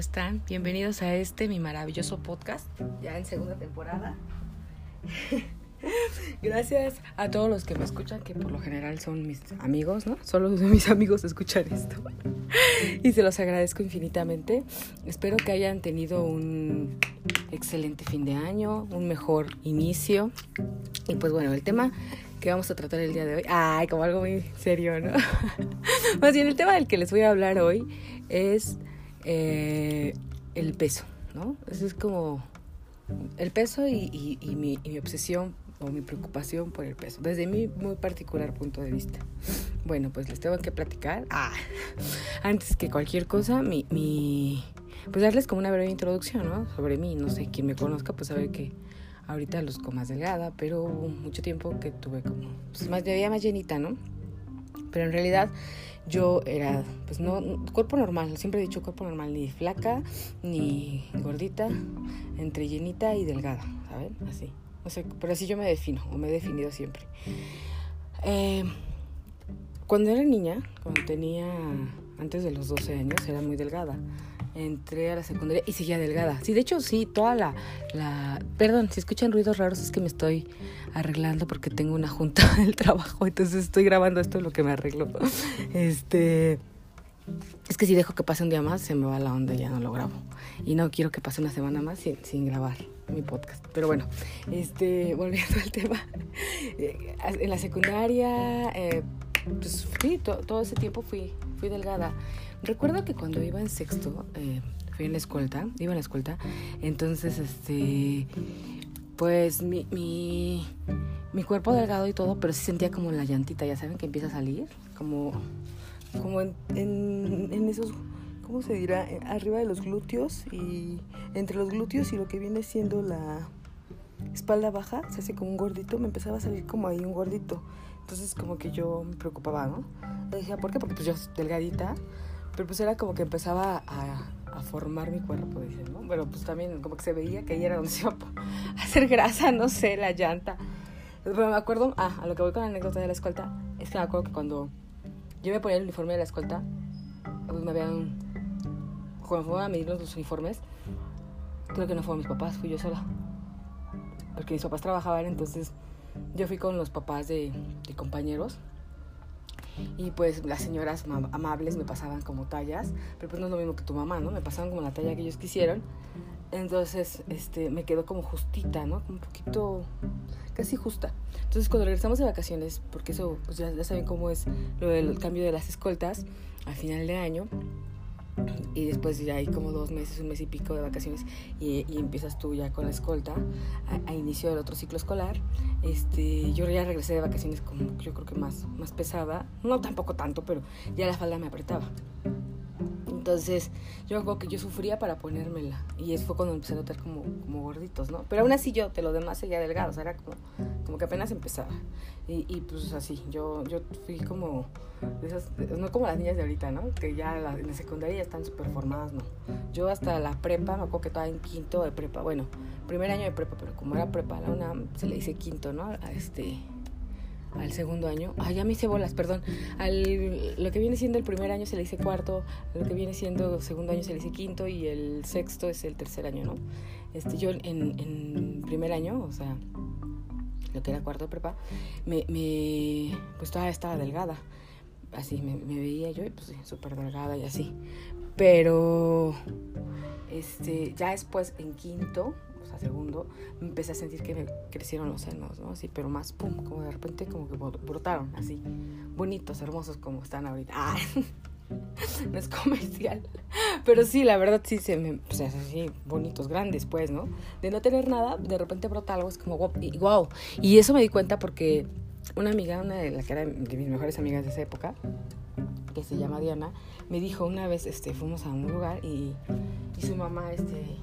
están? Bienvenidos a este, mi maravilloso podcast, ya en segunda temporada. Gracias a todos los que me escuchan, que por lo general son mis amigos, ¿no? Solo mis amigos escuchan esto. Y se los agradezco infinitamente. Espero que hayan tenido un excelente fin de año, un mejor inicio. Y pues bueno, el tema que vamos a tratar el día de hoy, ay, como algo muy serio, ¿no? Más bien, el tema del que les voy a hablar hoy es eh, el peso, ¿no? Eso es como el peso y, mi, obsesión o mi preocupación por el peso, desde mi muy particular punto de vista. Bueno, pues les tengo que platicar. Ah, antes que cualquier cosa, mi, pues darles como una breve introducción, ¿no? Sobre mí, no sé, quien me conozca, pues sabe que ahorita luzco más delgada, pero mucho tiempo que tuve como, pues más, me veía más llenita, ¿no? Pero en realidad yo era, pues no, cuerpo normal, siempre he dicho cuerpo normal, ni flaca, ni gordita, entre llenita y delgada, ¿saben? Así. No sé, pero así yo me defino, o me he definido siempre. Eh, cuando era niña, cuando tenía antes de los 12 años, era muy delgada entré a la secundaria y seguía delgada. Sí, de hecho, sí, toda la. Perdón, si escuchan ruidos raros es que me estoy arreglando porque tengo una junta del trabajo, entonces estoy grabando esto lo que me arreglo. Este... Es que si dejo que pase un día más, se me va la onda y ya no lo grabo. Y no quiero que pase una semana más sin, sin grabar mi podcast. Pero bueno, este, volviendo al tema. Eh, en la secundaria, eh, pues fui, todo ese tiempo fui, fui delgada. Recuerdo que cuando iba en sexto, eh, fui en la escolta, iba en la escolta, entonces, este, pues mi, mi, mi cuerpo delgado y todo, pero sí sentía como la llantita, ya saben que empieza a salir, como, como en, en, en esos, ¿cómo se dirá? Arriba de los glúteos y entre los glúteos y lo que viene siendo la espalda baja, se hace como un gordito, me empezaba a salir como ahí un gordito. Entonces como que yo me preocupaba, ¿no? Le decía, ¿por qué? Porque pues yo delgadita, pero pues era como que empezaba a, a formar mi cuerpo, dicen, ¿no? Pero pues también como que se veía que ahí era donde se iba a hacer grasa, no sé, la llanta. Pero me acuerdo, ah, a lo que voy con la anécdota de la escolta, es que me acuerdo que cuando yo me ponía el uniforme de la escolta, pues me habían, cuando fueron a medir los uniformes, creo que no fueron mis papás, fui yo sola. Porque mis papás trabajaban, entonces yo fui con los papás de, compañeros y pues las señoras amables me pasaban como tallas, pero pues no es lo mismo que tu mamá, ¿no? Me pasaban como la talla que ellos quisieron. Entonces, este, me quedó como justita, ¿no? Un poquito, casi justa. Entonces, cuando regresamos de vacaciones, porque eso, pues ya saben cómo es lo del cambio de las escoltas, al final de año, y después ya hay como dos meses, un mes y pico de vacaciones y, empiezas tú ya con la escolta a, inicio del otro ciclo escolar. Este, yo ya regresé de vacaciones como yo creo que más, más pesada, no tampoco tanto, pero ya la falda me apretaba. Entonces, yo acuerdo que yo sufría para ponérmela. Y eso fue cuando empecé a notar como, como gorditos, ¿no? Pero aún así yo, de lo demás, seguía delgado. O sea, era como, como que apenas empezaba. Y, y pues así, yo, yo fui como, esas, no como las niñas de ahorita, ¿no? Que ya en la secundaria ya están súper formadas, ¿no? Yo hasta la prepa, me acuerdo que estaba en quinto de prepa. Bueno, primer año de prepa, pero como era prepa, la una se le dice quinto, ¿no? A este al segundo año, ay, ya me hice bolas, perdón, al, lo que viene siendo el primer año se le dice cuarto, lo que viene siendo segundo año se le dice quinto y el sexto es el tercer año, ¿no? Este, yo en, en primer año, o sea, lo que era cuarto de prepa, me, me pues todavía estaba delgada, así me, me veía yo, pues súper delgada y así, pero este, ya después en quinto, a segundo, empecé a sentir que me crecieron los senos, ¿no? Así, pero más, pum, como de repente como que brotaron, así, bonitos, hermosos como están ahorita. ¡Ah! no es comercial. Pero sí, la verdad sí se me, pues así, bonitos, grandes, pues, ¿no? De no tener nada, de repente brota algo, es como wow. Y eso me di cuenta porque una amiga, una de las que era de mis mejores amigas de esa época, que se llama Diana, me dijo una vez, este, fuimos a un lugar y, y su mamá, este,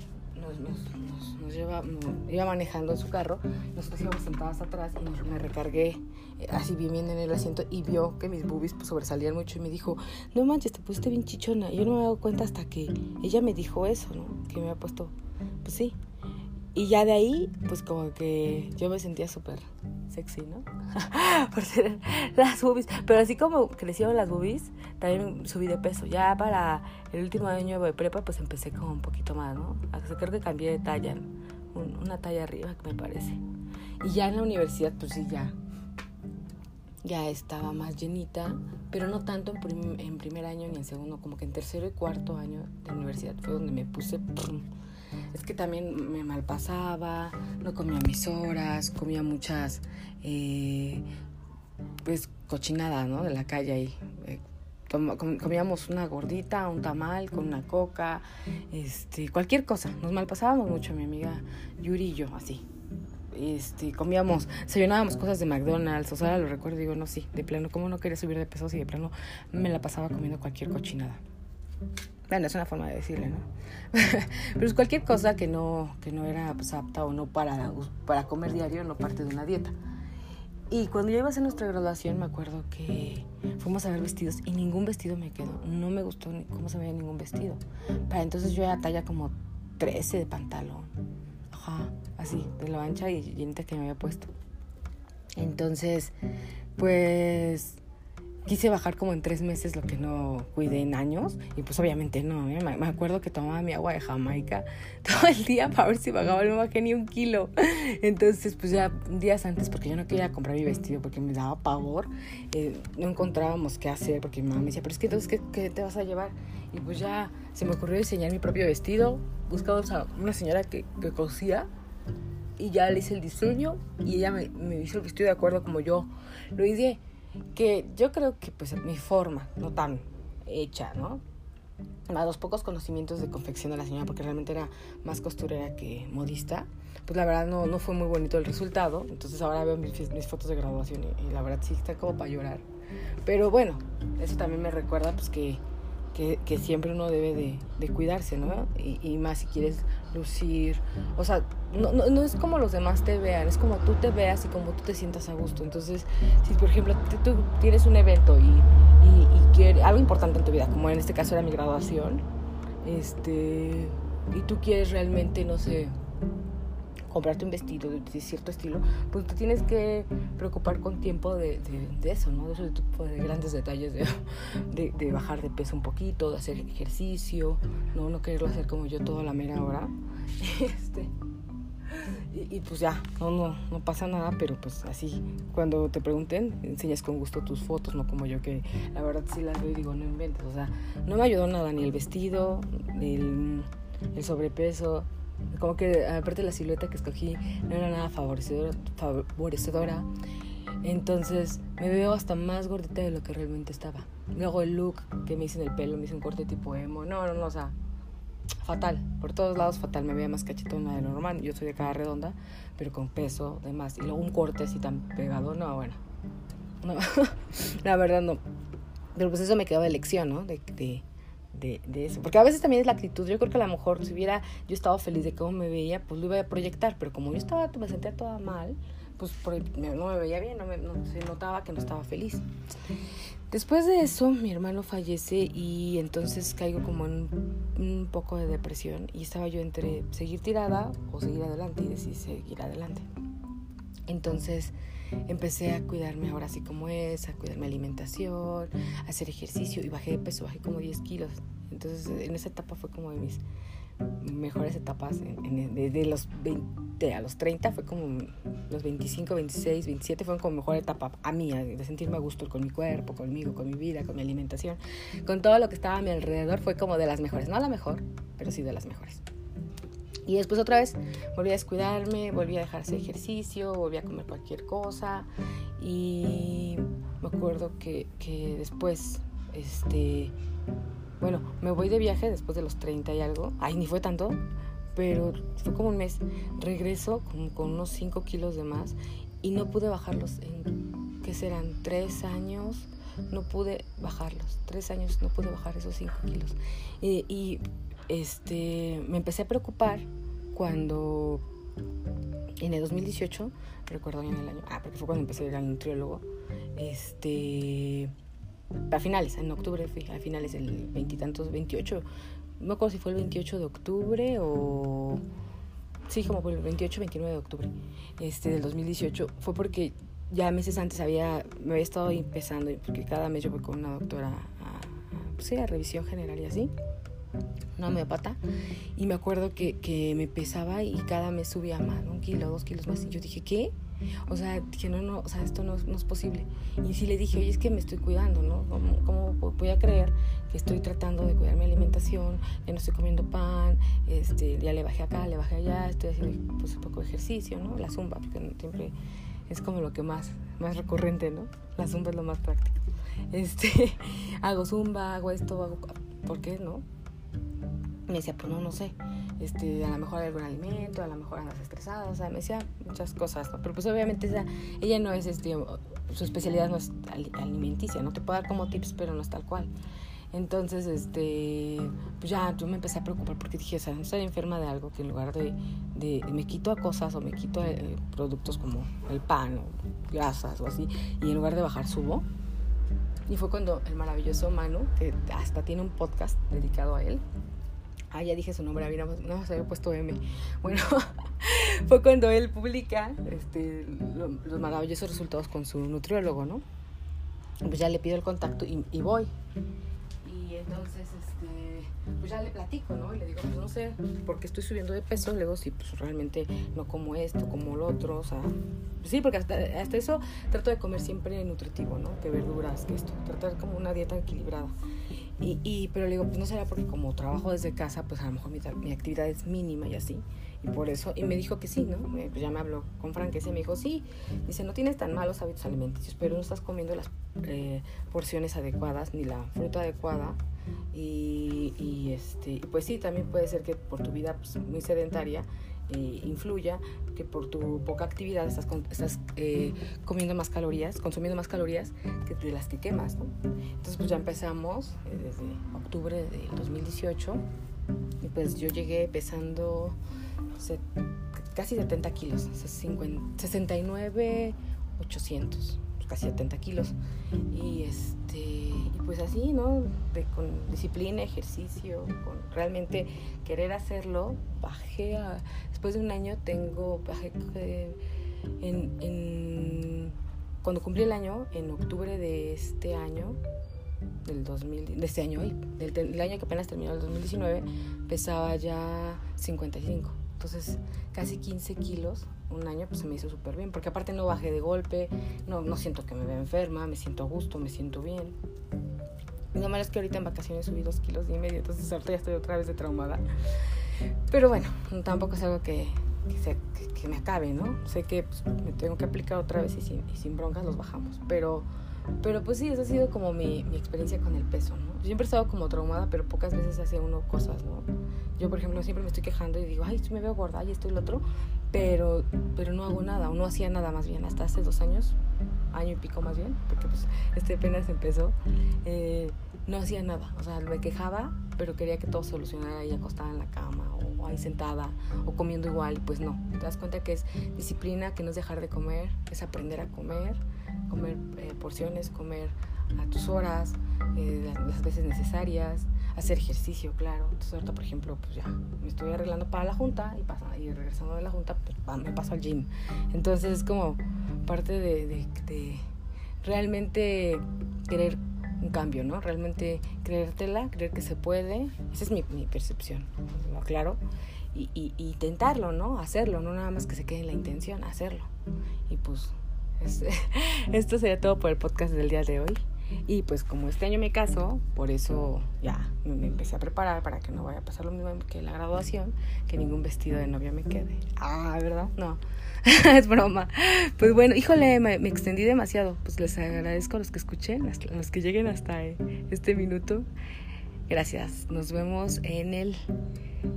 nos, lleva, iba manejando en su carro, nosotros íbamos sentadas atrás y me recargué eh, así bien bien en el asiento y vio que mis boobies pues, sobresalían mucho y me dijo, no manches, te pusiste bien chichona. Yo no me he dado cuenta hasta que ella me dijo eso, ¿no? Que me ha puesto, pues sí. Y ya de ahí, pues como que yo me sentía súper sexy, ¿no? Por ser las boobies. Pero así como crecieron las boobies, también subí de peso. Ya para el último año de prepa, pues empecé como un poquito más, ¿no? Creo que cambié de talla, una talla arriba, me parece. Y ya en la universidad, pues sí, ya, ya estaba más llenita, pero no tanto en, primer año ni en segundo, como que en tercero y cuarto año de universidad fue donde me puse... Es que también me malpasaba, no comía mis horas, comía muchas, eh, pues, cochinada, ¿no? De la calle ahí. Eh, comíamos una gordita, un tamal con una coca, este, cualquier cosa. Nos malpasábamos mucho, mi amiga Yuri y yo, así este, comíamos, desayunábamos cosas de McDonald's, o sea, lo recuerdo, digo, no, sí, de plano, como no quería subir de peso, y de plano me la pasaba comiendo cualquier cochinada. Bueno, es una forma de decirle, ¿no? Pero es cualquier cosa que no, que no era pues, apta o no para, para comer diario, no parte de una dieta. Y cuando yo iba a hacer nuestra graduación, me acuerdo que fuimos a ver vestidos y ningún vestido me quedó. No me gustó ni cómo se veía ningún vestido. Para entonces yo era talla como 13 de pantalón así, de la ancha y llenita que me había puesto. Entonces, pues quise bajar como en tres meses lo que no cuidé en años y pues obviamente no, ¿eh? me acuerdo que tomaba mi agua de Jamaica todo el día para ver si bajaba, no bajé ni un kilo. Entonces pues ya días antes porque yo no quería comprar mi vestido porque me daba pavor, eh, no encontrábamos qué hacer porque mi mamá me decía, pero es que entonces ¿qué, te vas a llevar? Y pues ya se me ocurrió diseñar mi propio vestido, buscaba a una señora que, que cosía y ya le hice el diseño y ella me, me hizo el vestido de acuerdo como yo lo hice que yo creo que pues mi forma no tan hecha no a los pocos conocimientos de confección de la señora porque realmente era más costurera que modista pues la verdad no, no fue muy bonito el resultado. Entonces ahora veo mis, mis fotos de graduación y, y, la verdad sí está como para llorar. Pero bueno eso también me recuerda pues que que, siempre uno debe de, cuidarse, ¿no? Y, más si quieres lucir, o sea, no, no, es como los demás te vean, es como tú te veas y como tú te sientas a gusto. Entonces, si por ejemplo tú tienes un evento y, y, quieres, algo importante en tu vida, como en este caso era mi graduación, este, y tú quieres realmente, no sé, comprarte un vestido de cierto estilo, pues te tienes que preocupar con tiempo de, de, eso, ¿no? De esos de grandes detalles de, de, bajar de peso un poquito, de hacer ejercicio, no, no quererlo hacer como yo toda la mera hora. Este, y, pues ya, no, no, no pasa nada, pero pues así, cuando te pregunten, enseñas con gusto tus fotos, no como yo que la verdad sí las veo y digo, no inventes, o sea, no me ayudó nada, ni el vestido, ni el, el sobrepeso, como que aparte la silueta que escogí no era nada favorecedora, favorecedora. Entonces me veo hasta más gordita de lo que realmente estaba. Luego el look que me hice en el pelo, me hice un corte tipo emo. No, no, no, o sea, fatal. Por todos lados fatal. Me veía más cachetona de lo normal. Yo soy de cara redonda, pero con peso, demás. Y luego un corte así tan pegado. No, bueno. No, la verdad no. Pero pues eso me quedaba de lección, ¿no? De, de, de, eso. Porque a veces también es la actitud. Yo creo que a lo mejor si hubiera yo estado feliz de cómo me veía, pues lo iba a proyectar. Pero como yo estaba, me sentía toda mal, pues no me veía bien, no, me, se notaba que no estaba feliz. Después de eso, mi hermano fallece y entonces caigo como en un poco de depresión y estaba yo entre seguir tirada o seguir adelante y decir seguir adelante. Entonces empecé a cuidarme ahora así como es, a cuidar mi alimentación, a hacer ejercicio y bajé de peso, bajé como 10 kilos. Entonces en esa etapa fue como de mis mejores etapas. de, los 20 a los 30 fue como los 25, 26, 27 fueron como mejor etapa a mí, de sentirme a gusto con mi cuerpo, conmigo, con mi vida, con mi alimentación, con todo lo que estaba a mi alrededor fue como de las mejores. No la mejor, pero sí de las mejores. Y después otra vez volví a descuidarme, volví a dejar ese ejercicio, volví a comer cualquier cosa. Y me acuerdo que, que después, este, bueno, me voy de viaje después de los 30 y algo. Ay, ni fue tanto, pero fue como un mes. Regreso con, con unos 5 kilos de más y no pude bajarlos en, ¿qué serán? ¿Tres años? No pude bajarlos. Tres años no pude bajar esos 5 kilos. y este, me empecé a preocupar cuando en el 2018, recuerdo bien el año, ah, porque fue cuando empecé a ir al nutriólogo, este, a finales, en octubre fui, a finales del veintitantos, 28, no me acuerdo si fue el 28 de octubre o, sí, como fue el 28, 29 de octubre, este, del 2018, fue porque ya meses antes había, me había estado empezando, porque cada mes yo voy con una doctora a sí, a revisión general y así una homeopata y me acuerdo que, que, me pesaba y cada mes subía más, un kilo, dos kilos más y yo dije, ¿qué? O sea, dije, no, no, o sea, esto no, no es posible. Y sí le dije, oye, es que me estoy cuidando, ¿no? ¿Cómo, voy a creer que estoy tratando de cuidar mi alimentación? Ya no estoy comiendo pan, este, ya le bajé acá, le bajé allá, estoy haciendo pues, un poco de ejercicio, ¿no? La zumba, porque siempre es como lo que más, más recurrente, ¿no? La zumba es lo más práctico. Este, hago zumba, hago esto, hago... ¿Por qué no? Me decía, pues no, no sé, este, a lo mejor hay algún alimento, a lo mejor andas estresada, o sea, me decía muchas cosas, ¿no? Pero pues obviamente ella no es, este, su especialidad no es alimenticia, no te puedo dar como tips, pero no es tal cual. Entonces, este, pues ya yo me empecé a preocupar porque dije, o sea, no estoy enferma de algo que en lugar de, de me quito a cosas o me quito eh, productos como el pan o grasas o así, y en lugar de bajar subo. Y fue cuando el maravilloso Manu, que hasta tiene un podcast dedicado a él, Ah, ya dije su nombre, había, no, se había puesto M. Bueno, fue cuando él publica este, los maravillosos resultados con su nutriólogo, ¿no? Pues ya le pido el contacto y, y voy. Y entonces, este, pues ya le platico, ¿no? Y le digo, pues no sé, porque estoy subiendo de peso. Le digo, sí, pues realmente no como esto, como lo otro, o sea, pues sí, porque hasta, hasta eso trato de comer siempre nutritivo, ¿no? Que verduras, que esto, tratar como una dieta equilibrada. Y, y, pero le digo, pues no será porque como trabajo desde casa, pues a lo mejor mi, mi actividad es mínima y así. Y por eso, y me dijo que sí, ¿no? pues ya me habló con franqueza y me dijo, sí, dice, no tienes tan malos hábitos alimenticios, pero no estás comiendo las eh, porciones adecuadas ni la fruta adecuada. Y, y, este, pues sí, también puede ser que por tu vida pues, muy sedentaria eh, influya que por tu poca actividad estás, eh, comiendo más calorías, consumiendo más calorías que de las que quemas. Entonces pues ya empezamos eh, desde octubre del 2018 y pues yo llegué pesando casi 70 kilos, 69, 800 casi 70 kilos. Y este y pues así, ¿no? De, con disciplina, ejercicio, con realmente querer hacerlo, bajé a, después de un año tengo, bajé eh, en, en, cuando cumplí el año, en octubre de este año, del 2000, de este año, del, del año que apenas terminó, el 2019, pesaba ya 55. Entonces, casi 15 kilos un año, pues se me hizo súper bien, porque aparte no bajé de golpe, no, no siento que me vea enferma, me siento a gusto, me siento bien. Lo malo es que ahorita en vacaciones subí dos kilos y medio, entonces ahorita ya estoy otra vez de traumada. Pero bueno, tampoco es algo que, que, me acabe, ¿no? Sé que pues, me tengo que aplicar otra vez y sin, y sin broncas los bajamos, pero pero pues sí, esa ha sido como mi, mi, experiencia con el peso, ¿no? Siempre he estado como traumada, pero pocas veces hace uno cosas, ¿no? Yo, por ejemplo, siempre me estoy quejando y digo, ay, me veo gorda y esto y lo otro, pero, pero no hago nada, o no hacía nada más bien, hasta hace dos años, año y pico más bien, porque pues este apenas empezó, eh, no hacía nada, o sea, me quejaba, pero quería que todo solucionara ahí acostada en la cama, o, ahí sentada, o comiendo igual, y pues no, te das cuenta que es disciplina, que no es dejar de comer, es aprender a comer, comer eh, porciones, comer a tus horas, eh, las, veces necesarias, hacer ejercicio, claro. Entonces ahorita, por ejemplo, pues ya me estoy arreglando para la junta y, pasa, y regresando de la junta, pues me paso al gym. Entonces es como parte de, realmente querer un cambio, ¿no? Realmente creértela, creer que se puede. Esa es mi, percepción, claro. Y, y, y, ¿no? Hacerlo, no nada más que se quede en la intención, hacerlo. Y pues esto sería todo por el podcast del día de hoy. Y pues como este año me caso, por eso ya me empecé a preparar para que no vaya a pasar lo mismo que la graduación, que ningún vestido de novia me quede. Ah, ¿verdad? No, es broma. Pues bueno, híjole, me, me, extendí demasiado. Pues les agradezco a los que escuchen, a los que lleguen hasta este minuto. Gracias. Nos vemos en el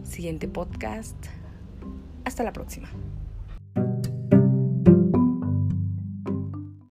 siguiente podcast. Hasta la próxima.